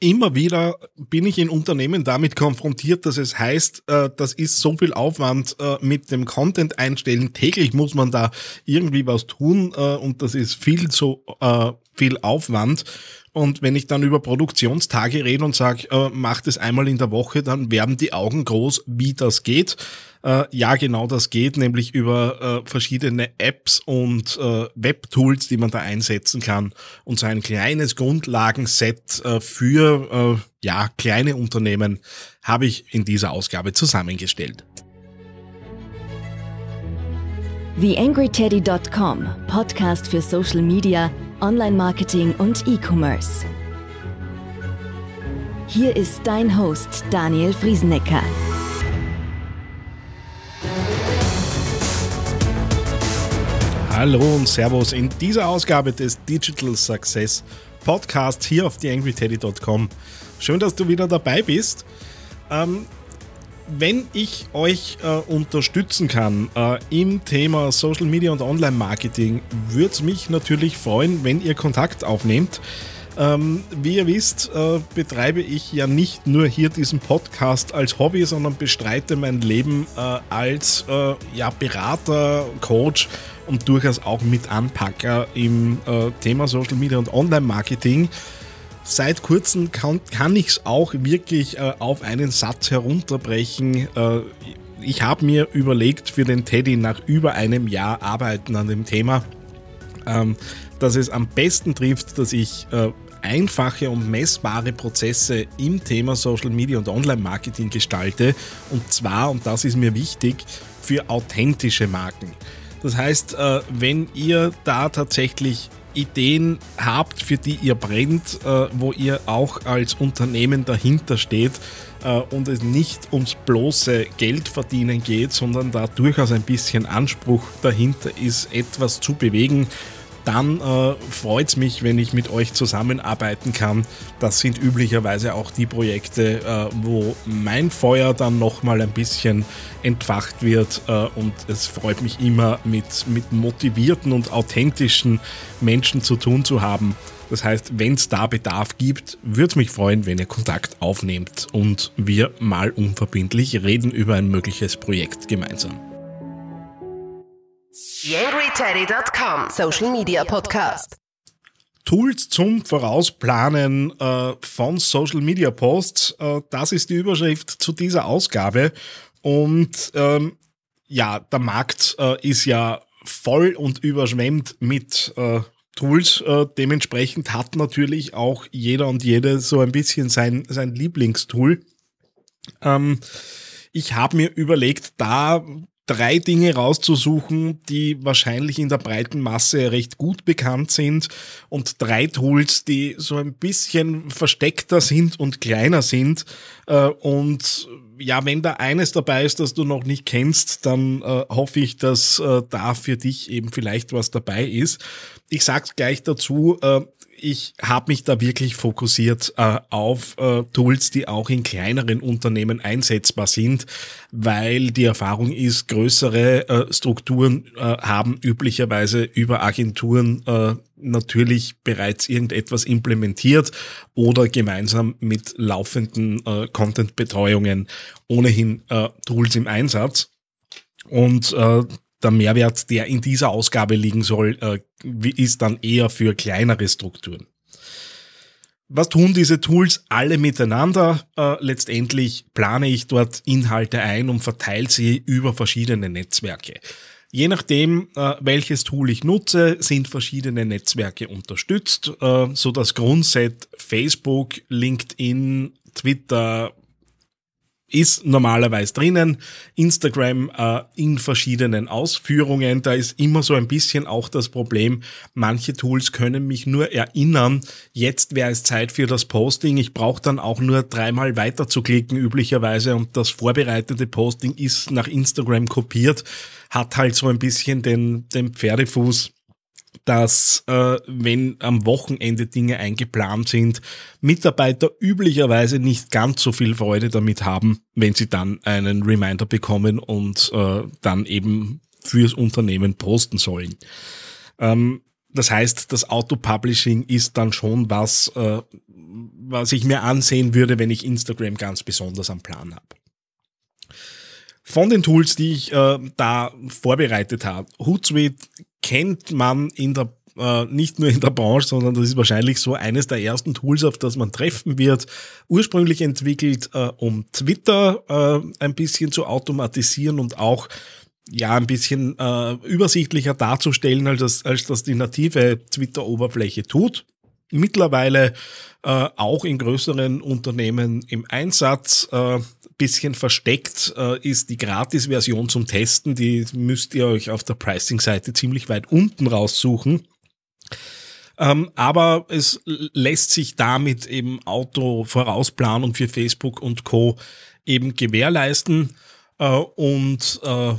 immer wieder bin ich in Unternehmen damit konfrontiert, dass es heißt, äh, das ist so viel Aufwand äh, mit dem Content einstellen. Täglich muss man da irgendwie was tun äh, und das ist viel zu viel Aufwand. Und wenn ich dann über Produktionstage rede und sage, äh, macht es einmal in der Woche, dann werden die Augen groß, wie das geht. Äh, ja, genau das geht, nämlich über äh, verschiedene Apps und äh, Webtools, die man da einsetzen kann. Und so ein kleines Grundlagenset äh, für äh, ja, kleine Unternehmen habe ich in dieser Ausgabe zusammengestellt. TheAngryTeddy.com, Podcast für Social Media, Online-Marketing und E-Commerce. Hier ist dein Host Daniel Friesenecker. Hallo und Servus in dieser Ausgabe des Digital Success Podcasts hier auf TheAngryTeddy.com. Schön, dass du wieder dabei bist. Ähm, wenn ich euch äh, unterstützen kann äh, im Thema Social Media und Online Marketing, würde es mich natürlich freuen, wenn ihr Kontakt aufnehmt. Ähm, wie ihr wisst, äh, betreibe ich ja nicht nur hier diesen Podcast als Hobby, sondern bestreite mein Leben äh, als äh, ja, Berater, Coach und durchaus auch mit Anpacker im äh, Thema Social Media und Online Marketing. Seit kurzem kann, kann ich es auch wirklich äh, auf einen Satz herunterbrechen. Äh, ich habe mir überlegt für den Teddy nach über einem Jahr Arbeiten an dem Thema, ähm, dass es am besten trifft, dass ich äh, einfache und messbare Prozesse im Thema Social Media und Online-Marketing gestalte. Und zwar, und das ist mir wichtig, für authentische Marken. Das heißt, äh, wenn ihr da tatsächlich Ideen habt, für die ihr brennt, äh, wo ihr auch als Unternehmen dahinter steht äh, und es nicht ums bloße Geldverdienen geht, sondern da durchaus ein bisschen Anspruch dahinter ist, etwas zu bewegen, dann äh, freut es mich, wenn ich mit euch zusammenarbeiten kann. Das sind üblicherweise auch die Projekte, äh, wo mein Feuer dann nochmal ein bisschen entfacht wird äh, und es freut mich immer, mit, mit motivierten und authentischen Menschen zu tun zu haben. Das heißt, wenn es da Bedarf gibt, würde es mich freuen, wenn ihr Kontakt aufnehmt und wir mal unverbindlich reden über ein mögliches Projekt gemeinsam. YangryTeddy.com Social Media Podcast. Tools zum Vorausplanen äh, von Social Media Posts. Äh, das ist die Überschrift zu dieser Ausgabe. Und ähm, ja, der Markt äh, ist ja voll und überschwemmt mit äh, Tools. Äh, dementsprechend hat natürlich auch jeder und jede so ein bisschen sein, sein Lieblingstool. Ähm, ich habe mir überlegt, da drei Dinge rauszusuchen, die wahrscheinlich in der breiten Masse recht gut bekannt sind und drei Tools, die so ein bisschen versteckter sind und kleiner sind. Äh, und ja, wenn da eines dabei ist, das du noch nicht kennst, dann äh, hoffe ich, dass äh, da für dich eben vielleicht was dabei ist. Ich sag's gleich dazu, ich habe mich da wirklich fokussiert äh, auf äh, Tools, die auch in kleineren Unternehmen einsetzbar sind, weil die Erfahrung ist, größere äh, Strukturen äh, haben üblicherweise über Agenturen äh, natürlich bereits irgendetwas implementiert oder gemeinsam mit laufenden äh, Content-Betreuungen ohnehin Tools im Einsatz. Und der Mehrwert, der in dieser Ausgabe liegen soll, äh, ist dann eher für kleinere Strukturen. Was tun diese Tools alle miteinander? Äh, letztendlich plane ich dort Inhalte ein und verteile sie über verschiedene Netzwerke. Je nachdem, äh, welches Tool ich nutze, sind verschiedene Netzwerke unterstützt, äh, so das Grundset Facebook, LinkedIn, Twitter, ist normalerweise drinnen. Instagram äh, in verschiedenen Ausführungen. Da ist immer so ein bisschen auch das Problem, manche Tools können mich nur erinnern, jetzt wäre es Zeit für das Posting. Ich brauche dann auch nur dreimal weiter zu klicken üblicherweise und das vorbereitete Posting ist nach Instagram kopiert, hat halt so ein bisschen den, den Pferdefuß dass äh, wenn am Wochenende Dinge eingeplant sind, Mitarbeiter üblicherweise nicht ganz so viel Freude damit haben, wenn sie dann einen Reminder bekommen und äh, dann eben fürs Unternehmen posten sollen. Ähm, das heißt, das Auto-Publishing ist dann schon was, äh, was ich mir ansehen würde, wenn ich Instagram ganz besonders am Plan habe. Von den Tools, die ich äh, da vorbereitet habe, Hootsuite kennt man in der äh, nicht nur in der Branche, sondern das ist wahrscheinlich so eines der ersten Tools, auf das man treffen wird. Ursprünglich entwickelt, äh, um Twitter äh, ein bisschen zu automatisieren und auch ja ein bisschen äh, übersichtlicher darzustellen, als das, als das die native Twitter-Oberfläche tut. Mittlerweile äh, auch in größeren Unternehmen im Einsatz. Äh, bisschen versteckt äh, ist die Gratis-Version zum Testen. Die müsst ihr euch auf der Pricing-Seite ziemlich weit unten raussuchen. Ähm, aber es lässt sich damit eben Auto-Vorausplanung für Facebook und Co. eben gewährleisten äh, und äh,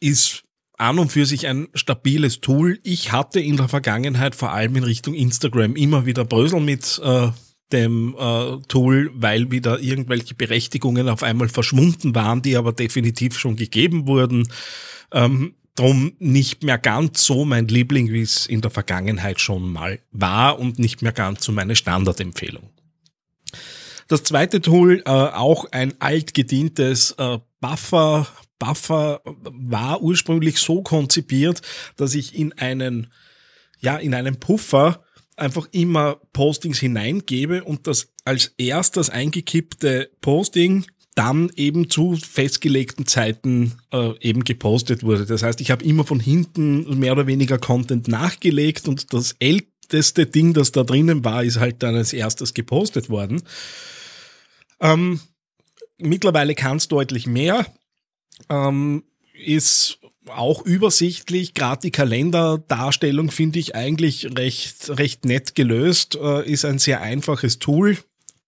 ist an und für sich ein stabiles Tool. Ich hatte in der Vergangenheit vor allem in Richtung Instagram immer wieder Brösel mit äh, dem äh, Tool, weil wieder irgendwelche Berechtigungen auf einmal verschwunden waren, die aber definitiv schon gegeben wurden. Ähm, drum nicht mehr ganz so mein Liebling, wie es in der Vergangenheit schon mal war und nicht mehr ganz so meine Standardempfehlung. Das zweite Tool, äh, auch ein altgedientes äh, Buffer. Buffer war ursprünglich so konzipiert, dass ich in einen, ja, in einen Puffer einfach immer Postings hineingebe und das als erstes eingekippte Posting dann eben zu festgelegten Zeiten äh, eben gepostet wurde. Das heißt, ich habe immer von hinten mehr oder weniger Content nachgelegt und das älteste Ding, das da drinnen war, ist halt dann als erstes gepostet worden. Ähm, mittlerweile kann es deutlich mehr. Ähm, ist auch übersichtlich. Gerade die Kalenderdarstellung finde ich eigentlich recht, recht nett gelöst. Äh, ist ein sehr einfaches Tool.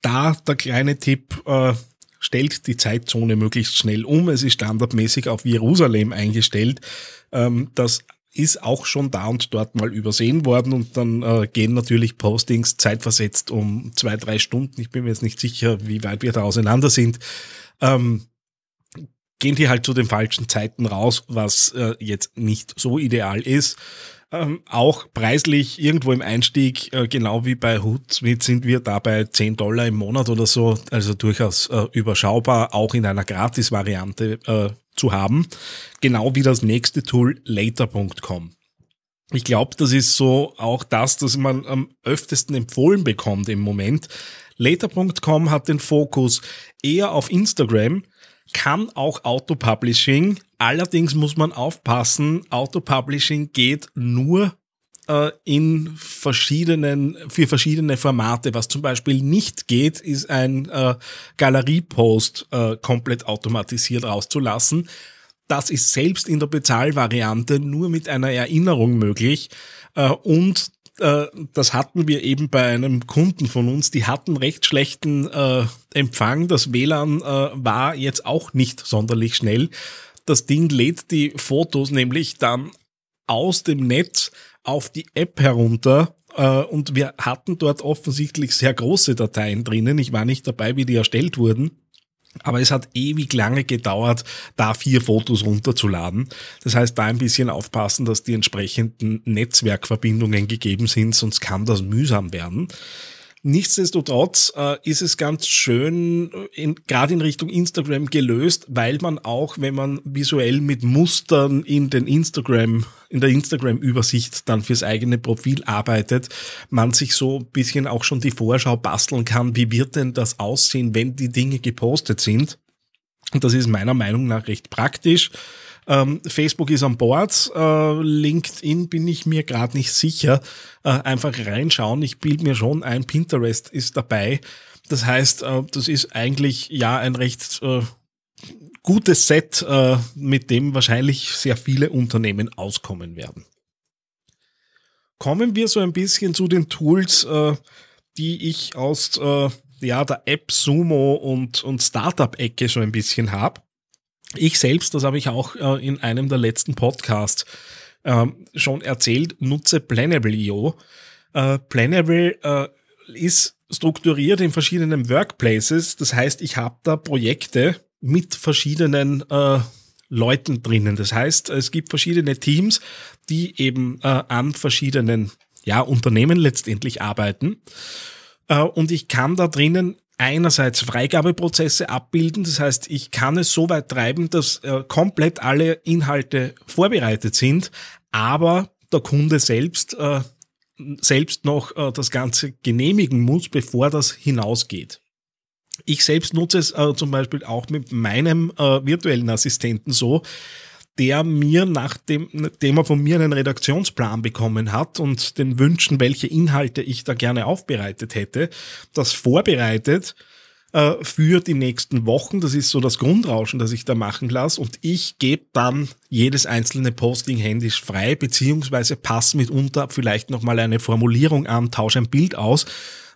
Da der kleine Tipp, äh, stellt die Zeitzone möglichst schnell um. Es ist standardmäßig auf Jerusalem eingestellt. Ähm, das ist auch schon da und dort mal übersehen worden und dann äh, gehen natürlich Postings zeitversetzt um zwei, drei Stunden. Ich bin mir jetzt nicht sicher, wie weit wir da auseinander sind. Ähm, gehen die halt zu den falschen Zeiten raus, was äh, jetzt nicht so ideal ist. Ähm, auch preislich irgendwo im Einstieg, äh, genau wie bei Hootsuite, sind wir da bei 10 Dollar im Monat oder so, also durchaus äh, überschaubar, auch in einer Gratis-Variante äh, zu haben. Genau wie das nächste Tool later.com. Ich glaube, das ist so auch das, das man am öftesten empfohlen bekommt im Moment. Later.com hat den Fokus eher auf Instagram, kann auch Auto-Publishing. Allerdings muss man aufpassen, Auto-Publishing geht nur äh, in verschiedenen, für verschiedene Formate. Was zum Beispiel nicht geht, ist ein äh, Galeriepost äh, komplett automatisiert rauszulassen. Das ist selbst in der Bezahlvariante nur mit einer Erinnerung möglich. Äh, und äh, das hatten wir eben bei einem Kunden von uns, die hatten recht schlechten äh, Empfang. Das WLAN äh, war jetzt auch nicht sonderlich schnell. Das Ding lädt die Fotos nämlich dann aus dem Netz auf die App herunter äh, und wir hatten dort offensichtlich sehr große Dateien drinnen. Ich war nicht dabei, wie die erstellt wurden. Aber es hat ewig lange gedauert, da vier Fotos runterzuladen. Das heißt, da ein bisschen aufpassen, dass die entsprechenden Netzwerkverbindungen gegeben sind, sonst kann das mühsam werden. Nichtsdestotrotz äh, ist es ganz schön, in, gerade in Richtung Instagram gelöst, weil man auch, wenn man visuell mit Mustern in den Instagram, in der Instagram-Übersicht dann fürs eigene Profil arbeitet, man sich so ein bisschen auch schon die Vorschau basteln kann, wie wird denn das aussehen, wenn die Dinge gepostet sind. Und das ist meiner Meinung nach recht praktisch. Ähm, Facebook ist an Bord, äh, LinkedIn bin ich mir gerade nicht sicher. Äh, einfach reinschauen. Ich bild mir schon ein, Pinterest ist dabei. Das heißt, äh, das ist eigentlich ja ein recht äh, gutes Set, äh, mit dem wahrscheinlich sehr viele Unternehmen auskommen werden. Kommen wir so ein bisschen zu den Tools, äh, die ich aus ja, der App Sumo und, und Startup-Ecke so ein bisschen habe. Ich selbst, das habe ich auch äh, in einem der letzten Podcasts äh, schon erzählt, nutze Planable.io. Äh, Planable äh, ist strukturiert in verschiedenen Workplaces. Das heißt, ich habe da Projekte mit verschiedenen äh, Leuten drinnen. Das heißt, es gibt verschiedene Teams, die eben äh, an verschiedenen ja, Unternehmen letztendlich arbeiten. Und ich kann da drinnen einerseits Freigabeprozesse abbilden. Das heißt, ich kann es so weit treiben, dass äh, komplett alle Inhalte vorbereitet sind, aber der Kunde selbst äh, selbst noch äh, das Ganze genehmigen muss, bevor das hinausgeht. Ich selbst nutze es äh, zum Beispiel auch mit meinem äh, virtuellen Assistenten so, der mir, nachdem, nachdem er von mir einen Redaktionsplan bekommen hat und den Wünschen, welche Inhalte ich da gerne aufbereitet hätte, das vorbereitet äh, für die nächsten Wochen. Das ist so das Grundrauschen, das ich da machen lasse. Und ich gebe dann jedes einzelne Posting händisch frei, beziehungsweise passe mitunter vielleicht nochmal eine Formulierung an, tausche ein Bild aus,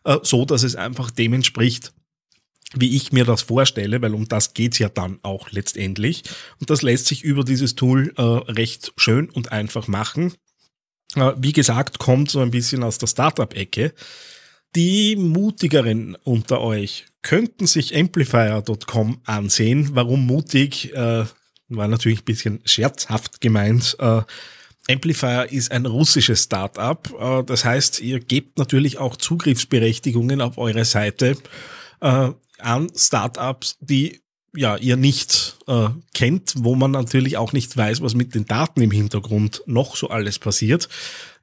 äh, so dass es einfach dem entspricht, wie ich mir das vorstelle, weil um das geht's ja dann auch letztendlich. Und das lässt sich über dieses Tool äh, recht schön und einfach machen. Äh, wie gesagt, kommt so ein bisschen aus der Startup-Ecke. Die mutigeren unter euch könnten sich amplifier.com ansehen. Warum mutig? Äh, war natürlich ein bisschen scherzhaft gemeint. Äh, Amplifier ist ein russisches Startup. Äh, das heißt, ihr gebt natürlich auch Zugriffsberechtigungen auf eure Seite äh, an Startups, die ja ihr nicht äh, kennt, wo man natürlich auch nicht weiß, was mit den Daten im Hintergrund noch so alles passiert.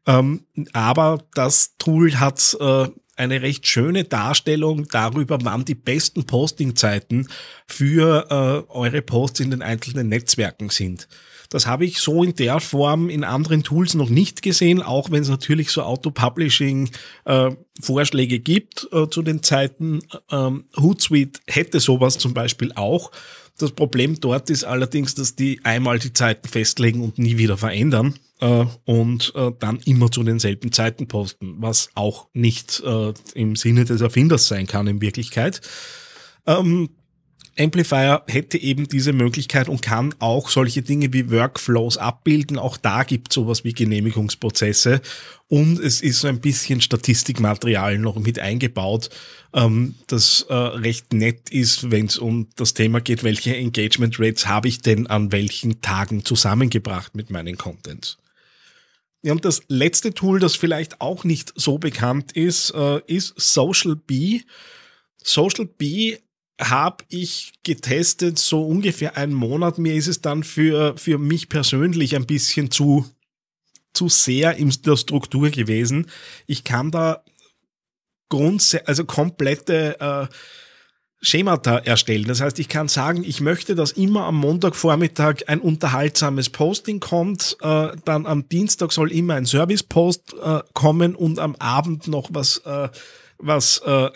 Ähm, aber das Tool hat äh, eine recht schöne Darstellung darüber, wann die besten Postingzeiten für äh, eure Posts in den einzelnen Netzwerken sind. Das habe ich so in der Form in anderen Tools noch nicht gesehen, auch wenn es natürlich so Auto-Publishing-Vorschläge äh, gibt äh, zu den Zeiten. Ähm, Hootsuite hätte sowas zum Beispiel auch. Das Problem dort ist allerdings, dass die einmal die Zeiten festlegen und nie wieder verändern äh, und äh, dann immer zu denselben Zeiten posten, was auch nicht äh, im Sinne des Erfinders sein kann in Wirklichkeit. Ähm, Amplifier hätte eben diese Möglichkeit und kann auch solche Dinge wie Workflows abbilden. Auch da gibt es sowas wie Genehmigungsprozesse und es ist so ein bisschen Statistikmaterial noch mit eingebaut, ähm, das äh, recht nett ist, wenn es um das Thema geht, welche Engagement Rates habe ich denn an welchen Tagen zusammengebracht mit meinen Contents. Ja, und das letzte Tool, das vielleicht auch nicht so bekannt ist, äh, ist Social Bee. Social Bee habe ich getestet, so ungefähr einen Monat. Mir ist es dann für, für mich persönlich ein bisschen zu, zu sehr in der Struktur gewesen. Ich kann da grundsätzlich, also komplette äh, Schemata erstellen. Das heißt, ich kann sagen, ich möchte, dass immer am Montagvormittag ein unterhaltsames Posting kommt, äh, dann am Dienstag soll immer ein Service-Post äh, kommen und am Abend noch was äh, was äh,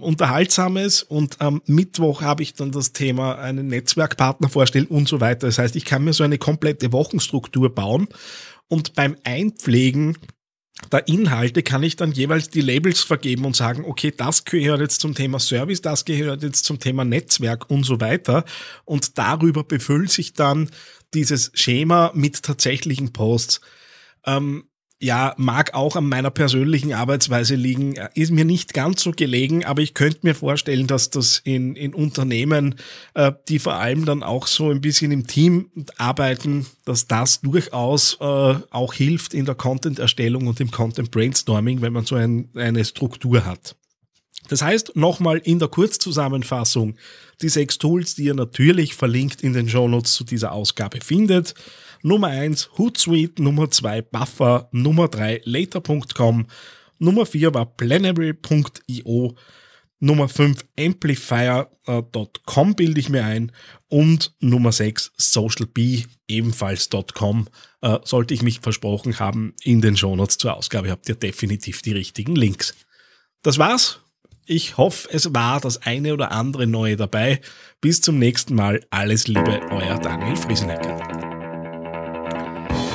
Unterhaltsames und am Mittwoch habe ich dann das Thema einen Netzwerkpartner vorstellen und so weiter. Das heißt, ich kann mir so eine komplette Wochenstruktur bauen und beim Einpflegen der Inhalte kann ich dann jeweils die Labels vergeben und sagen, okay, das gehört jetzt zum Thema Service, das gehört jetzt zum Thema Netzwerk und so weiter. Und darüber befüllt sich dann dieses Schema mit tatsächlichen Posts. Ähm, ja, mag auch an meiner persönlichen Arbeitsweise liegen, ist mir nicht ganz so gelegen, aber ich könnte mir vorstellen, dass das in, in Unternehmen, äh, die vor allem dann auch so ein bisschen im Team arbeiten, dass das durchaus äh, auch hilft in der Content-Erstellung und im Content-Brainstorming, wenn man so ein, eine Struktur hat. Das heißt, nochmal in der Kurzzusammenfassung, die sechs Tools, die ihr natürlich verlinkt in den Shownotes zu dieser Ausgabe findet. Nummer 1 Hootsuite, Nummer 2 Buffer, Nummer 3 Later.com, Nummer 4 war Planable.io, Nummer 5 Amplifier.com bilde ich mir ein und Nummer 6 SocialB ebenfalls.com äh, sollte ich mich versprochen haben in den Shownotes zur Ausgabe habt ihr definitiv die richtigen Links. Das war's. Ich hoffe, es war das eine oder andere Neue dabei. Bis zum nächsten Mal. Alles Liebe, euer Daniel Friesenecker.